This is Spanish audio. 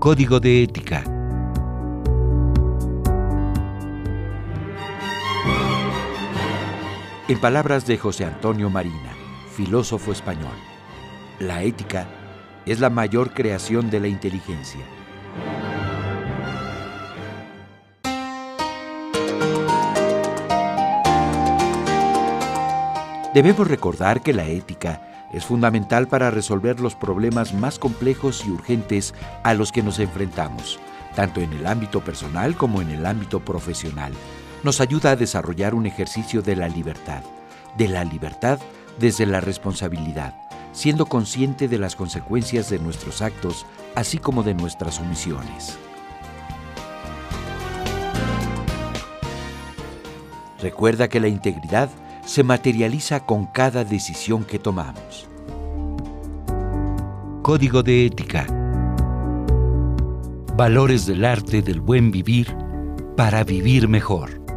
Código de Ética. En palabras de José Antonio Marina, filósofo español, la ética es la mayor creación de la inteligencia. Debemos recordar que la ética es fundamental para resolver los problemas más complejos y urgentes a los que nos enfrentamos, tanto en el ámbito personal como en el ámbito profesional. Nos ayuda a desarrollar un ejercicio de la libertad, de la libertad desde la responsabilidad, siendo consciente de las consecuencias de nuestros actos, así como de nuestras omisiones. Recuerda que la integridad se materializa con cada decisión que tomamos. Código de Ética. Valores del arte del buen vivir para vivir mejor.